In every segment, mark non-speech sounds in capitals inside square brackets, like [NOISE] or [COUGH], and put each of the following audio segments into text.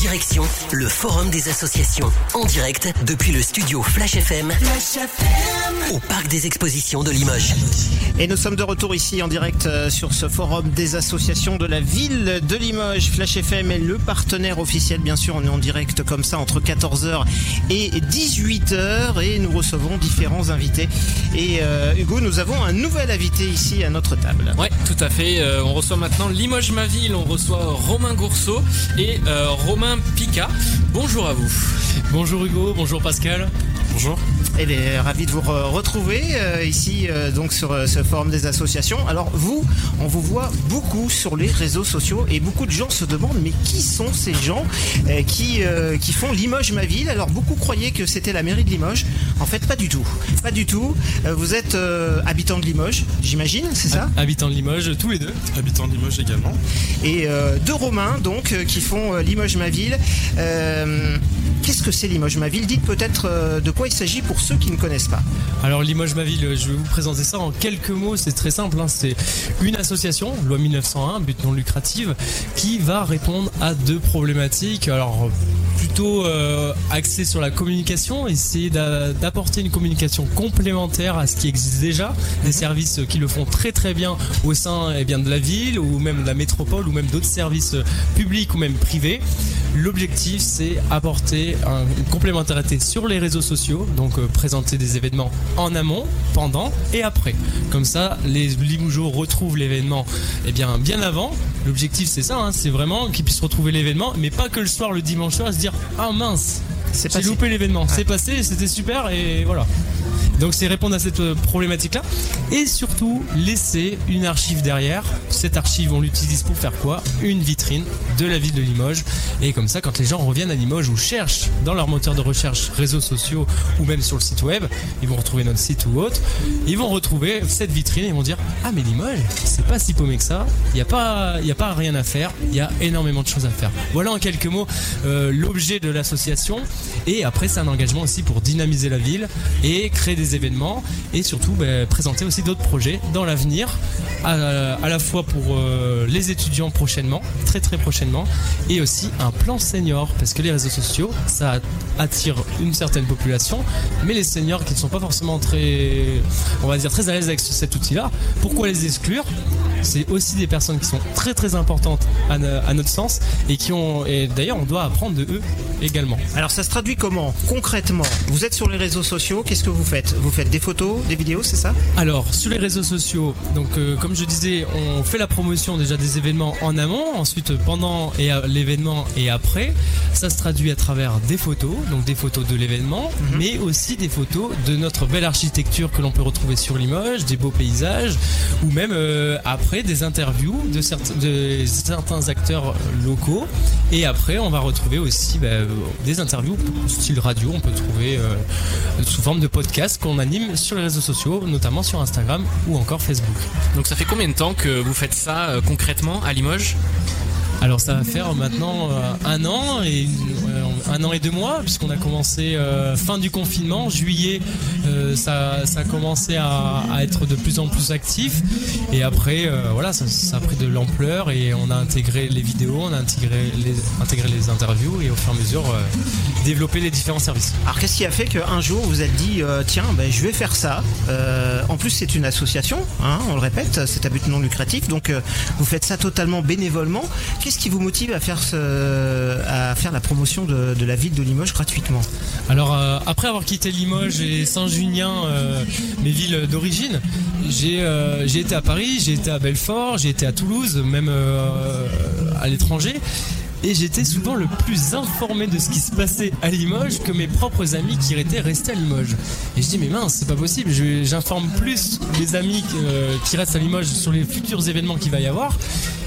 Direction le Forum des associations. En direct depuis le studio Flash FM. Au Parc des Expositions de Limoges. Et nous sommes de retour ici en direct euh, sur ce forum des associations de la ville de Limoges. Flash FM est le partenaire officiel. Bien sûr, on est en direct comme ça entre 14h et 18h et nous recevons différents invités. Et euh, Hugo, nous avons un nouvel invité ici à notre table. Ouais, tout à fait. Euh, on reçoit maintenant Limoges ma ville. On reçoit Romain Gourceau et euh, Romain Pica. Bonjour à vous. Bonjour Hugo, bonjour Pascal. Bonjour. Eh bien, ravi de vous re- retrouver euh, ici euh, donc sur euh, ce forum des associations. Alors vous, on vous voit beaucoup sur les réseaux sociaux et beaucoup de gens se demandent mais qui sont ces gens euh, qui euh, qui font Limoges ma ville? Alors beaucoup croyaient que c'était la mairie de Limoges. En fait, pas du tout, pas du tout. Euh, vous êtes euh, habitant de Limoges, j'imagine, c'est ça? Habitant de Limoges, tous les deux. Habitant de Limoges également. Et euh, deux Romains donc euh, qui font euh, Limoges ma ville. Qu'est-ce que c'est Limoges ma ville Dites peut-être euh, de quoi il s'agit pour ceux qui ne connaissent pas. Alors Limoges ma ville, je vais vous présenter ça en quelques mots, c'est très simple, hein. c'est une association, loi 1901, but non lucratif, qui va répondre à deux problématiques. Alors plutôt euh, axée sur la communication, essayer d'a- d'apporter une communication complémentaire à ce qui existe déjà, des services qui le font très très bien au sein eh bien, de la ville ou même de la métropole ou même d'autres services euh, publics ou même privés. L'objectif c'est apporter un- une complémentarité sur les réseaux sociaux, donc euh, présenter des événements en amont, pendant et après. Comme ça, les Limougeaux retrouvent l'événement eh bien, bien avant. L'objectif c'est ça, hein, c'est vraiment qu'ils puissent retrouver l'événement, mais pas que le soir, le dimanche soir, se dire ah mince, C'est j'ai loupé l'événement, c'est passé, c'était super et voilà. Donc c'est répondre à cette euh, problématique-là et surtout laisser une archive derrière. Cette archive, on l'utilise pour faire quoi? Une vitrine de la ville de Limoges. Et comme ça, quand les gens reviennent à Limoges ou cherchent dans leur moteur de recherche réseaux sociaux ou même sur le site web, ils vont retrouver notre site ou autre. Ils vont retrouver cette vitrine et ils vont dire ah mais Limoges, c'est pas si paumé que ça. Il n'y a pas, a pas rien à faire. Il y a énormément de choses à faire. Voilà en quelques mots euh, l'objet de l'association. Et après, c'est un engagement aussi pour dynamiser la ville et créer des événements et surtout ben, présenter aussi d'autres projets dans l'avenir, à, à la fois pour euh, les étudiants prochainement, très très prochainement, et aussi un plan senior parce que les réseaux sociaux, ça attire une certaine population, mais les seniors qui ne sont pas forcément très, on va dire très à l'aise avec ce- cet outil-là, pourquoi les exclure? C'est aussi des personnes qui sont très très importantes à, no- à notre sens et qui ont et d'ailleurs on doit apprendre de eux également. Alors ça se traduit comment concrètement? Vous êtes sur les réseaux sociaux, qu'est-ce que vous faites? Vous faites des photos, des vidéos, c'est ça? Alors sur les réseaux sociaux, donc euh, comme je disais, on fait la promotion déjà des événements en amont, ensuite pendant et l'événement et après, ça se traduit à travers des photos, donc des photos de l'événement, mais aussi des photos de notre belle architecture que l'on peut retrouver sur Limoges, des beaux paysages, ou même euh, après des interviews de, certes- de certains acteurs locaux. Et après, on va retrouver aussi bah, des interviews style radio, on peut trouver euh, sous forme de podcast qu'on anime sur les réseaux sociaux, notamment sur Instagram ou encore Facebook. Donc ça fait combien de temps que vous faites ça euh, concrètement à Limoges? Alors ça va faire maintenant euh, un an et euh, un an et deux mois puisqu'on a commencé euh, fin du confinement, juillet, euh, ça, a commencé à, être de plus en plus actif et après euh, voilà ça, a pris de l'ampleur et on a intégré les vidéos, on a intégré les, intégré les interviews et au fur et à mesure développer les différents services. Alors qu'est-ce qui a fait qu'un jour vous êtes dit tiens ben, je vais faire ça En plus c'est une association, hein, on le répète, c'est à but non lucratif, donc vous faites ça totalement bénévolement. Qu'est-ce qui vous motive à faire, ce, à faire la promotion de, de la ville de Limoges gratuitement Alors euh, après avoir quitté Limoges et Saint-Junien, euh, mes villes d'origine, j'ai euh, j'ai été à Paris, j'ai été à Belfort, j'ai été à Toulouse, même à l'étranger. Et j'étais souvent le plus informé de ce qui se passait à Limoges que mes propres amis qui étaient restés à Limoges. Et je dis mais mince, c'est pas possible, j'informe plus les amis qui restent à Limoges sur les futurs événements qu'il va y avoir.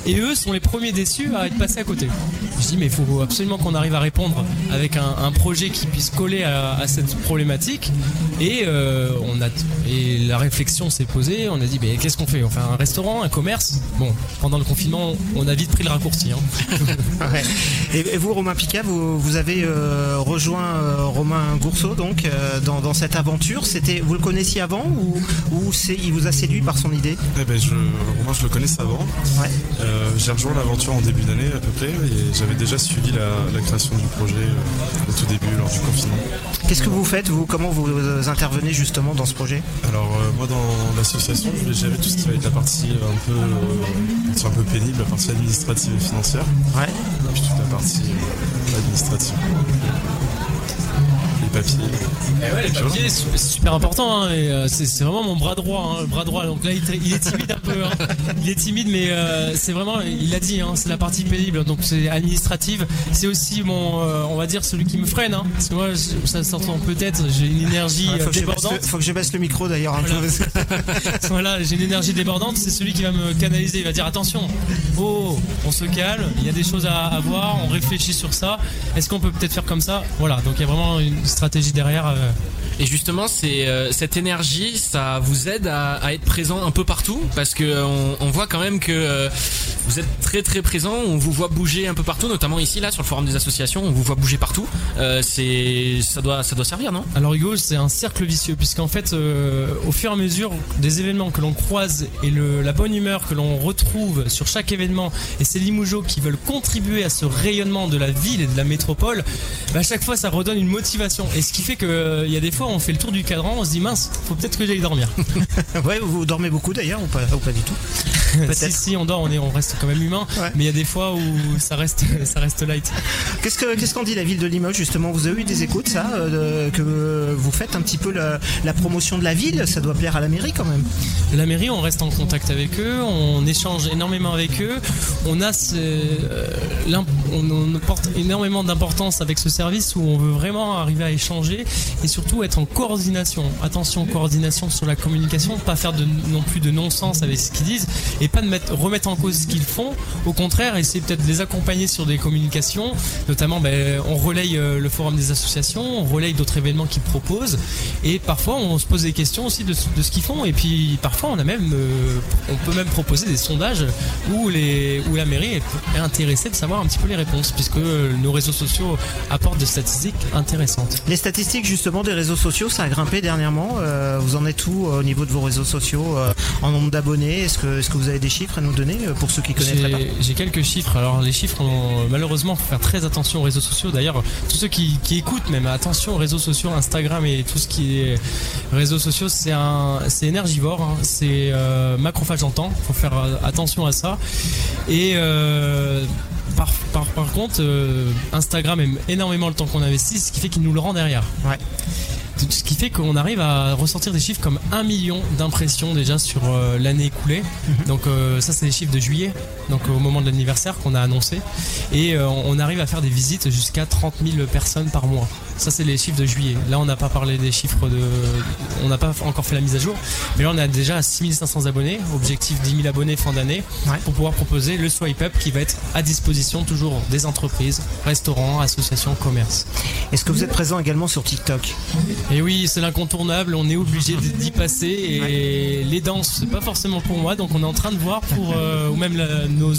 Et eux sont les premiers déçus à être passés à côté. Je dis mais il faut absolument qu'on arrive à répondre avec un, un projet qui puisse coller à, à cette problématique. Et euh, on a et la réflexion s'est posée. On a dit mais qu'est-ce qu'on fait? On fait un restaurant, un commerce? Bon, pendant le confinement, on a vite pris le raccourci. hein. [LAUGHS] Ouais. et, vous Romain Picard, vous, vous avez euh, rejoint euh, Romain Gourceau donc euh, dans, dans cette aventure. C'était vous le connaissiez avant ou, ou c'est il vous a séduit par son idée? Eh ben, je, Romain, je le connaissais avant. Ouais. Euh, euh, J'ai rejoint l'aventure en début d'année à peu près et j'avais déjà suivi la, création du projet euh, au tout début lors du confinement. Qu'est-ce que vous faites vous? Comment vous intervenez justement dans ce projet? Alors moi dans l'association je vais gérer tout ce qui va être la partie un peu, un peu pénible, la partie administrative et financière. Ouais. Et puis toute la partie administrative papiers. Eh ouais, les papiers, c'est super important. Hein, et euh, c'est vraiment mon bras droit. Hein, le bras droit. Donc là, il, est timide un peu. Hein. Il est timide, mais euh, c'est vraiment, il l'a dit, c'est la partie pénible. Donc c'est administrative. C'est aussi mon, euh, on va dire, celui qui me freine. Parce que moi, ça s'entend peut-être, j'ai une énergie faut débordante. Il faut que je baisse le micro d'ailleurs. [LAUGHS] Voilà, j'ai une énergie débordante. C'est celui qui va me canaliser. Il va dire attention, oh, on se calme. Il y a des choses à, à voir. On réfléchit sur ça. Est-ce qu'on peut peut-être faire comme ça? Voilà. Donc il y a vraiment une stratégie stratégie derrière. Euh, et justement, c'est euh, cette énergie, ça vous aide à, être présent un peu partout? Parce que on, voit quand même que euh, vous êtes très très présent. On vous voit bouger un peu partout, notamment ici là sur le forum des associations. On vous voit bouger partout. Euh, c'est ça doit ça doit servir, non? Alors Hugo, c'est un cercle vicieux puisqu'en fait, au fur et à mesure des événements que l'on croise et la bonne humeur que l'on retrouve sur chaque événement et ces limougeaux qui veulent contribuer à ce rayonnement de la ville et de la métropole, bah, à chaque fois ça redonne une motivation. Et ce qui fait qu'il y a des fois on fait le tour du cadran, on se dit mince, faut peut-être que j'aille dormir. [LAUGHS] ouais, vous dormez beaucoup d'ailleurs ou pas, ou pas du tout [LAUGHS] si, si, on dort, on, est, on reste quand même humain, mais il y a des fois où ça reste, [LAUGHS] ça reste light. Qu'est-ce qu'en ce qu'on dit la ville de Limoges justement? Vous avez eu des écoutes, ça euh, Que vous faites un petit peu la, promotion de la ville? Ça doit plaire à la mairie quand même. La mairie, on reste en contact avec eux, on échange énormément avec eux, on, a euh, on, porte énormément d'importance avec ce service où on veut vraiment arriver à échanger et surtout être en coordination. Attention, coordination sur la communication, pas faire de, non plus de non-sens avec ce qu'ils disent et pas de mettre, remettre en cause ce qu'ils font. Au contraire, essayer peut-être de les accompagner sur des communications. Notamment, ben, on relaye euh, le forum des associations, on relaye d'autres événements qu'ils proposent. Et parfois, on se pose des questions aussi de, ce qu'ils font. Et puis, parfois, on a même, euh, on peut même proposer des sondages où, les, où la mairie est intéressée de savoir un petit peu les réponses, puisque nos réseaux sociaux apportent des statistiques intéressantes. Les statistiques justement des réseaux sociaux, ça a grimpé dernièrement. Euh, vous en êtes où au niveau de vos réseaux sociaux en nombre d'abonnés? Est-ce que, est-ce que vous avez des chiffres à nous donner euh, pour ceux qui connaissent pas? J'ai quelques chiffres. Alors les chiffres, malheureusement, faut faire très attention aux réseaux sociaux. D'ailleurs, tous ceux qui, écoutent, même attention aux réseaux sociaux, Instagram et tout ce qui est réseaux sociaux, c'est un, c'est énergivore, hein. c'est euh, macrophage en temps. Faut faire euh, attention à ça. Et par, par, contre, Instagram aime énormément le temps qu'on investit, ce qui fait qu'il nous le rend derrière. Ouais ce qui fait qu'on arrive à ressortir des chiffres comme 1 million d'impressions déjà sur euh, l'année écoulée. Mhm. Donc euh, ça c'est les chiffres de juillet, donc au moment de l'anniversaire qu'on a annoncé. Et euh, on arrive à faire des visites jusqu'à 30 000 personnes par mois. Ça c'est les chiffres de juillet. Là on n'a pas parlé des chiffres de... On n'a pas encore fait la mise à jour. Mais là on a déjà 6500 abonnés, objectif 10 000 abonnés fin d'année, pour pouvoir proposer le swipe up qui va être à disposition toujours des entreprises, restaurants, associations, commerces. Est-ce que vous êtes présent également sur TikTok? Et oui, c'est l'incontournable, on est obligé d'y passer. Et les danses, c'est pas forcément pour moi, donc on est en train de voir pour, euh, ou même nos,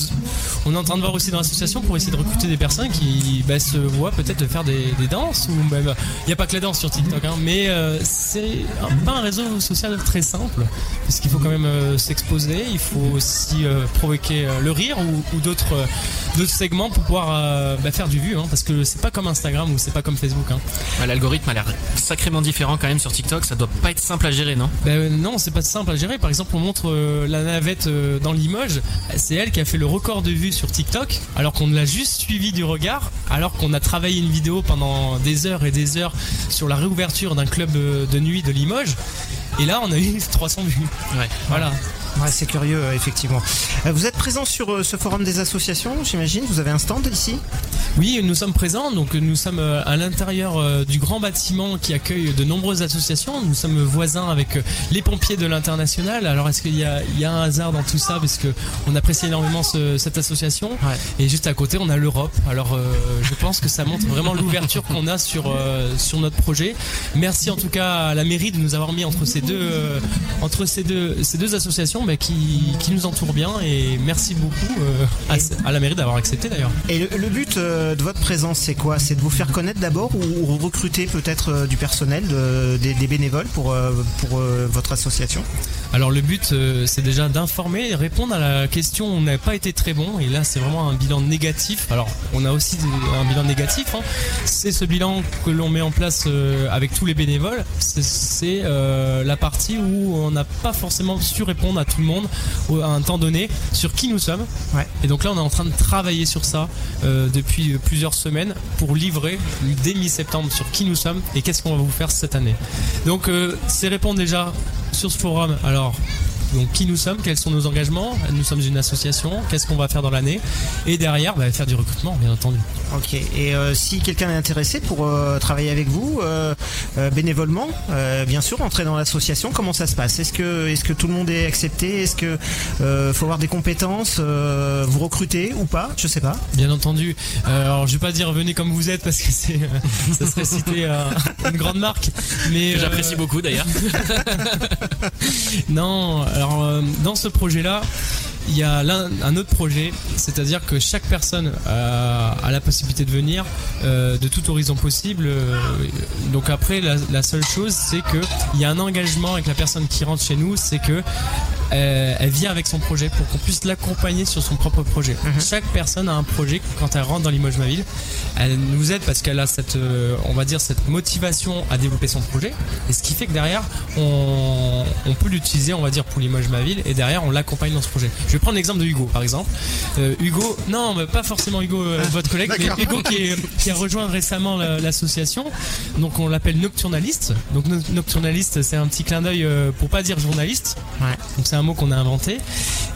on est en train de voir aussi dans l'association pour essayer de recruter des personnes qui bah, se voient peut-être faire des, danses ou même, il n'y a pas que la danse sur TikTok, hein, mais euh, c'est pas un réseau social très simple, parce qu'il faut quand même euh, s'exposer, il faut aussi provoquer le rire ou, d'autres d'autres segments pour pouvoir bah, faire du vu, hein, parce que c'est pas comme Instagram ou c'est pas comme Facebook. Hein. L'algorithme a l'air sacrément différent quand même sur TikTok. Ça doit pas être simple à gérer, non? Ben, euh, Non, c'est pas simple à gérer. Par exemple, on montre euh, la navette euh, dans Limoges. C'est elle qui a fait le record de vues sur TikTok, alors qu'on l'a juste suivi du regard, alors qu'on a travaillé une vidéo pendant des heures et des heures sur la réouverture d'un club de nuit de Limoges. Et là, on a eu [LAUGHS] 300 vues. Ouais. Voilà. Ouais, c'est curieux, effectivement. Vous êtes présent sur ce forum des associations, j'imagine? Vous avez un stand ici? Oui, nous sommes présents. Donc, nous sommes à l'intérieur du grand bâtiment qui accueille de nombreuses associations. Nous sommes voisins avec les pompiers de l'international. Alors, est-ce qu'il y, a, un hasard dans tout ça? Parce que on apprécie énormément cette association. Et juste à côté, on a l'Europe. Alors, je pense que ça montre vraiment l'ouverture qu'on a sur, sur notre projet. Merci en tout cas à la mairie de nous avoir mis entre ces deux, euh, entre ces deux, ces deux associations bah, qui, qui, nous entourent bien et merci beaucoup euh, à, la mairie d'avoir accepté d'ailleurs. Et le, but de votre présence, c'est quoi? C'est de vous faire connaître d'abord ou, recruter peut-être du personnel, des, bénévoles pour, pour votre association? Alors le but, c'est déjà d'informer et répondre à la question on n'a pas été très bon, et là c'est vraiment un bilan négatif. Alors on a aussi un bilan négatif, hein. c'est ce bilan que l'on met en place avec tous les bénévoles, c'est la partie où on n'a pas forcément su répondre à tout le monde à un temps donné sur qui nous sommes. Et donc là, on est en train de travailler sur ça euh, depuis plusieurs semaines pour livrer dès mi-septembre sur qui nous sommes et qu'est-ce qu'on va vous faire cette année. Donc euh, c'est répondre déjà sur ce forum. Alors donc qui nous sommes, quels sont nos engagements, nous sommes une association, qu'est-ce qu'on va faire dans l'année, et derrière bah, faire du recrutement bien entendu. Ok, et euh, si quelqu'un est intéressé pour euh, travailler avec vous, euh, bénévolement, bien sûr, entrer dans l'association, comment ça se passe? Est-ce que, est que tout le monde est accepté? Est-ce que faut avoir des compétences Vous recrutez ou pas? Je sais pas. Bien entendu. alors je vais pas dire venez comme vous êtes parce que c'est [LAUGHS] ça serait citer une grande marque, mais j'apprécie beaucoup d'ailleurs. [LAUGHS] non, alors euh, dans ce projet-là, il y a un autre projet, c'est-à-dire que chaque personne a, la possibilité de venir euh, de tout horizon possible. Euh, donc après, la, seule chose, c'est qu'il y a un engagement avec la personne qui rentre chez nous, c'est que euh, elle vient avec son projet pour qu'on puisse l'accompagner sur son propre projet. Mhm. Chaque personne a un projet quand elle rentre dans l'Imoge Ma Ville. Elle nous aide parce qu'elle a cette, euh, on va dire, cette motivation à développer son projet. Et ce qui fait que derrière, on, peut l'utiliser, on va dire, pour Limoges Ma Ville. Et derrière, on l'accompagne dans ce projet. Je vais prendre l'exemple de Hugo, par exemple. Euh, Hugo, non, mais pas forcément Hugo, ah, votre collègue, mais Hugo qui, a rejoint récemment l'association. Donc on l'appelle Nocturnaliste. Donc Nocturnaliste, c'est un petit clin d'œil pour pas dire journaliste. Donc c'est un mot qu'on a inventé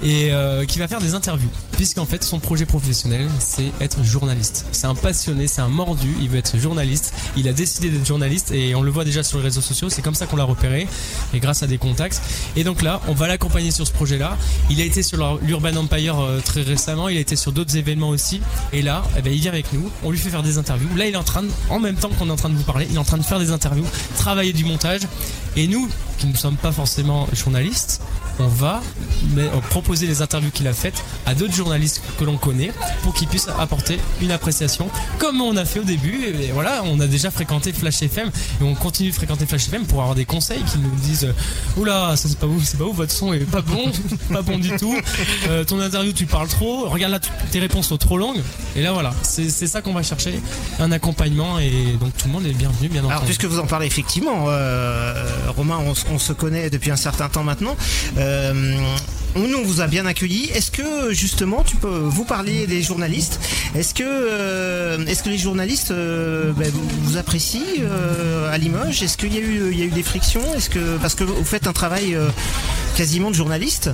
et euh, qui va faire des interviews. Puisqu'en fait, son projet professionnel, c'est être journaliste. C'est un passionné, c'est un mordu, il veut être journaliste. Il a décidé d'être journaliste et on le voit déjà sur les réseaux sociaux, c'est comme ça qu'on l'a repéré et grâce à des contacts. Et donc là, on va l'accompagner sur ce projet-là. Il a été sur l'Urban Empire euh, très récemment, il a été sur d'autres événements aussi. Et là, eh ben, il vient avec nous, on lui fait faire des interviews. Là, il est en train, en même temps qu'on est en train de vous parler, il est en train de faire des interviews, travailler du montage. Et nous, qui ne sommes pas forcément journalistes, on va proposer les interviews qu'il a faites à d'autres journalistes que l'on connaît pour qu'ils puissent apporter une appréciation comme on a fait au début. Et voilà on a déjà fréquenté Flash FM et on continue de fréquenter Flash FM pour avoir des conseils qui nous disent oula ça c'est pas vous c'est pas vous votre son est pas bon [LAUGHS] pas bon du tout. Euh, ton interview tu parles trop. Regarde là tes réponses sont trop longues. Et là voilà c'est ça qu'on va chercher un accompagnement. Et donc tout le monde est bienvenu bien entendu. alors puisque vous en parlez effectivement euh, Romain on, se connaît depuis un certain temps maintenant. Euh, euh, on vous a bien accueilli. Est-ce que justement, tu peux vous parler des journalistes? Est-ce que, euh, est-ce que les journalistes euh, ben, vous apprécient à Limoges? Est-ce qu'il y a eu, y a eu des frictions? Est-ce que parce que vous faites un travail quasiment de journaliste?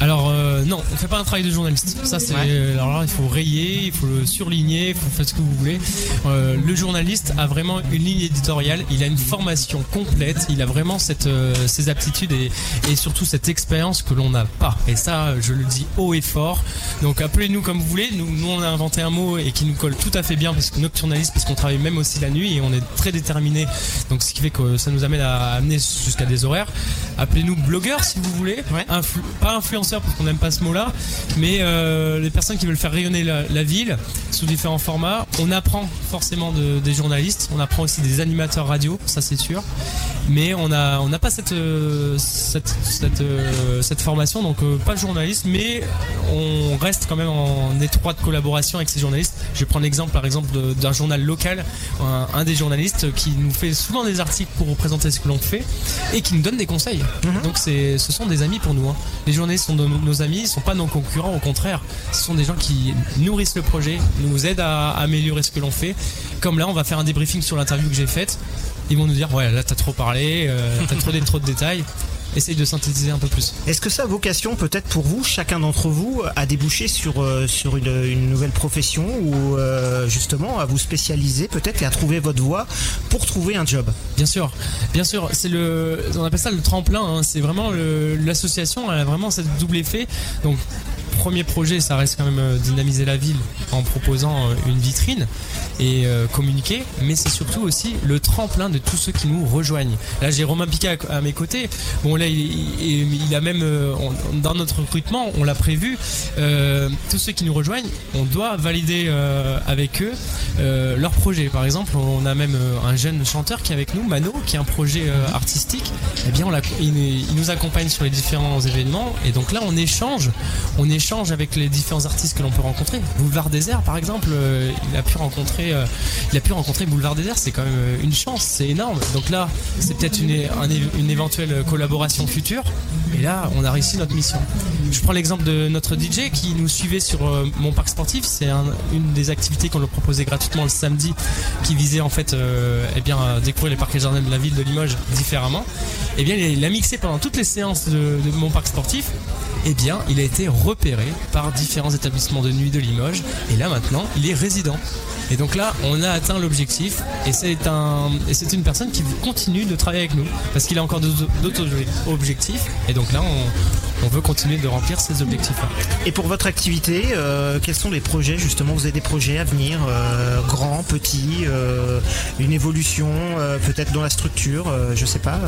Alors euh, non, on fait pas un travail de journaliste. Ça c'est alors là il faut rayer, il faut le surligner, il faut faire ce que vous voulez. Euh, le journaliste a vraiment une ligne éditoriale, il a une formation complète, il a vraiment cette euh, ces aptitudes et, et surtout cette expérience que l'on n'a pas. Et ça je le dis haut et fort. Donc appelez-nous comme vous voulez. Nous, nous on a inventé un mot et qui nous colle tout à fait bien parce que nocturnaliste parce qu'on travaille même aussi la nuit et on est très déterminé. Donc ce qui fait que ça nous amène à amener jusqu'à des horaires. Appelez-nous blogueur si vous voulez. pas influenceur parce qu'on n'aime pas ce mot-là, mais euh, les personnes qui veulent faire rayonner la, ville sous différents formats. On apprend forcément des journalistes, on apprend aussi des animateurs radio, ça c'est sûr, mais on n'a on pas cette, euh, cette, cette, euh, cette, formation, donc pas de journaliste, mais on reste quand même en étroite collaboration avec ces journalistes. Je vais prendre l'exemple par exemple d'un journal local, un, des journalistes qui nous fait souvent des articles pour représenter ce que l'on fait et qui nous donne des conseils. Mhm. Donc ce sont des amis pour nous. Hein. Les journalistes sont nos, amis, ils sont pas nos concurrents, au contraire, ce sont des gens qui nourrissent le projet, nous aident à, améliorer ce que l'on fait. Comme là, on va faire un débriefing sur l'interview que j'ai faite. Ils vont nous dire ouais là t'as trop parlé, euh, t'as trop trop de détails essaye de synthétiser un peu plus. Est-ce que ça a vocation peut-être pour vous, chacun d'entre vous, à déboucher sur, euh, sur une, nouvelle profession ou euh, justement à vous spécialiser peut-être et à trouver votre voie pour trouver un job? Bien sûr, bien sûr. C'est le, on appelle ça le tremplin. Hein. C'est vraiment l'association, elle a vraiment cette double effet. Donc premier projet, ça reste quand même euh, dynamiser la ville en proposant euh, une vitrine et euh, communiquer, mais c'est surtout aussi le tremplin de tous ceux qui nous rejoignent. Là, j'ai Romain Picat à, mes côtés. Bon, là, il, a même, dans notre recrutement, on l'a prévu, tous ceux qui nous rejoignent, on doit valider avec eux leur projet. Par exemple, on a même un jeune chanteur qui est avec nous, Mano, qui a un projet artistique. Eh bien, on il nous accompagne sur les différents événements. Et donc là, on échange, on échange avec les différents artistes que l'on peut rencontrer. Boulevard Désert, par exemple, euh, il a pu rencontrer, euh, il a pu rencontrer Boulevard Désert. C'est quand même euh, une chance, c'est énorme. Donc là, c'est peut-être une, une éventuelle collaboration future. Et là, on a réussi notre mission. Je prends l'exemple de notre DJ qui nous suivait sur euh, mon parc sportif. C'est un- une des activités qu'on leur proposait gratuitement le samedi, qui visait en fait, euh, eh bien, à découvrir les parcs et jardins de la ville de Limoges différemment. Eh bien, il a mixé pendant toutes les séances de, mon parc sportif. Eh bien, il a été repéré par différents établissements de nuit de Limoges. Et là, maintenant, il est résident. Et donc là, on a atteint l'objectif. Et c'est et c'est une personne qui continue de travailler avec nous parce qu'il a encore d'autres objectifs. Et donc là, on, veut continuer de remplir ces objectifs-là. Et pour votre activité, euh, quels sont les projets justement? Vous avez des projets à venir, euh, grands, petits, euh, une évolution, peut-être dans la structure, je sais pas.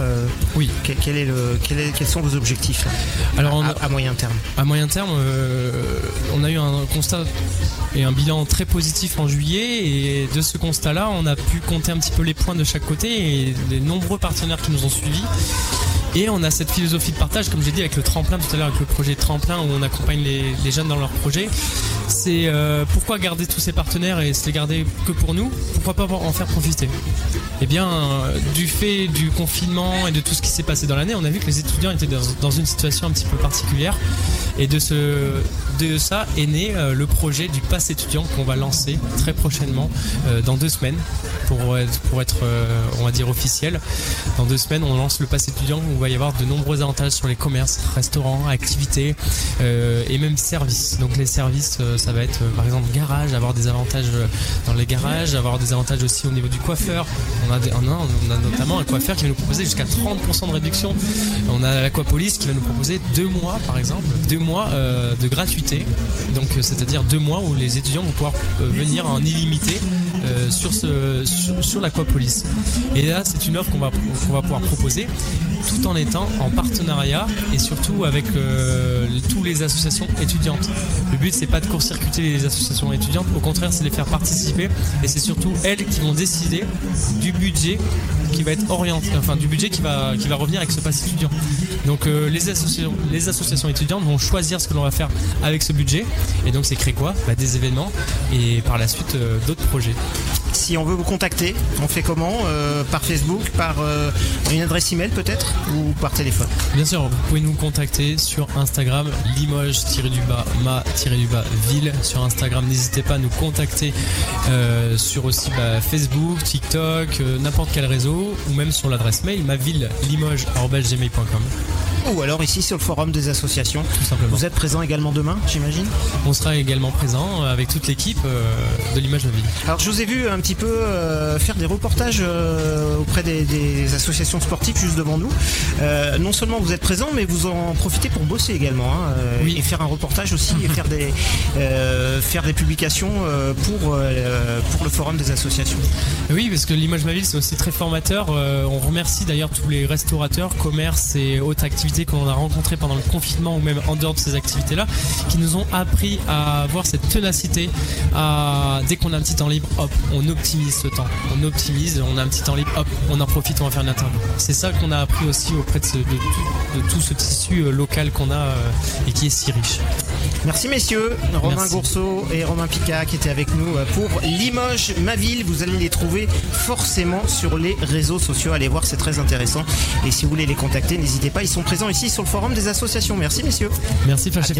Oui. quel, quel est le, quel est- quels sont vos objectifs là, Alors, on à, a- à moyen terme À moyen terme, on a eu un constat et un bilan très positif en juillet et de ce constat-là, on a pu compter un petit peu les points de chaque côté et les nombreux partenaires qui nous ont suivis. Et on a cette philosophie de partage, comme j'ai dit avec le tremplin tout à l'heure, avec le projet tremplin où on accompagne les, jeunes dans leurs projets. C'est euh, pourquoi garder tous ces partenaires et se les garder que pour nous? Pourquoi pas en faire profiter? Eh bien, euh, du fait du confinement et de tout ce qui s'est passé dans l'année, on a vu que les étudiants étaient dans, une situation un petit peu particulière. Et de, ce, ça est né euh, le projet du pass étudiant qu'on va lancer très prochainement, dans deux semaines, pour être, pour être on va dire, officiel. Dans deux semaines, on lance le pass étudiant où il va y avoir de nombreux avantages sur les commerces, restaurants, activités et même services. Donc les services, ça va être euh, par exemple garage, avoir des avantages euh, dans les garages, avoir des avantages aussi au niveau du coiffeur. On a, a notamment un coiffeur qui va nous proposer jusqu'à 30% de réduction. On a l'Aquapolis qui va nous proposer deux mois par exemple, deux mois euh, de gratuité. Donc euh, c'est-à-dire deux mois où les étudiants vont pouvoir euh, venir en illimité euh, sur, l'Aquapolis. Et là c'est une offre qu'on va pouvoir proposer tout en étant en partenariat et surtout avec euh, tous les associations étudiantes. Le but c'est pas de court-circuiter les associations étudiantes, au contraire c'est de les faire participer et c'est surtout elles qui vont décider du budget qui va être orienté, enfin du budget qui va, qui va revenir avec ce pass étudiant. Donc euh, les, associations, les associations étudiantes vont choisir ce que l'on va faire avec ce budget et donc c'est créer quoi? Bah, Des événements et par la suite euh, d'autres projets. Si on veut vous contacter, on fait comment Euh, Par Facebook, par euh, une adresse email peut-être ou par téléphone Bien sûr, vous pouvez nous contacter sur Instagram, Limoges-du-bas, ma-du-bas, ville. Sur Instagram, n'hésitez pas à nous contacter euh, sur aussi bah, Facebook, TikTok, n'importe quel réseau, ou même sur l'adresse mail, ma ville, Ou alors ici sur le forum des associations. tout simplement. Vous êtes présent également demain, j'imagine On sera également présent euh, avec toute l'équipe euh, de l'image de la ville. Alors je vous ai vu un petit peu euh, faire des reportages auprès des, des associations sportives juste devant nous. Non seulement vous êtes présent, mais vous en profitez pour bosser également hein, Oui. et faire un reportage aussi et faire des [LAUGHS] euh, faire des publications euh, pour euh, pour le forum des associations. Oui, parce que l'image de ma ville, c'est aussi très formateur. On remercie d'ailleurs tous les restaurateurs, commerces et autres activités que l'on a rencontrées pendant le confinement ou même en dehors de ces activités-là, qui nous ont appris à avoir cette ténacité. Dès qu'on a un petit temps libre, hop, on optimise ce temps. On optimise, on a un petit temps libre, hop, on en profite, on va faire une interview. C'est ça qu'on a appris aussi auprès de tout ce tissu euh, local qu'on a euh, et qui est si riche. Merci messieurs, Romain Merci. Gourceau et Romain Picat qui étaient avec nous euh, pour Limoges, ma ville. Vous allez les trouver forcément sur les réseaux sociaux. Allez voir, c'est très intéressant. Et si vous voulez les contacter, n'hésitez pas, ils sont présents ici sur le forum des associations. Merci messieurs. Merci Flash.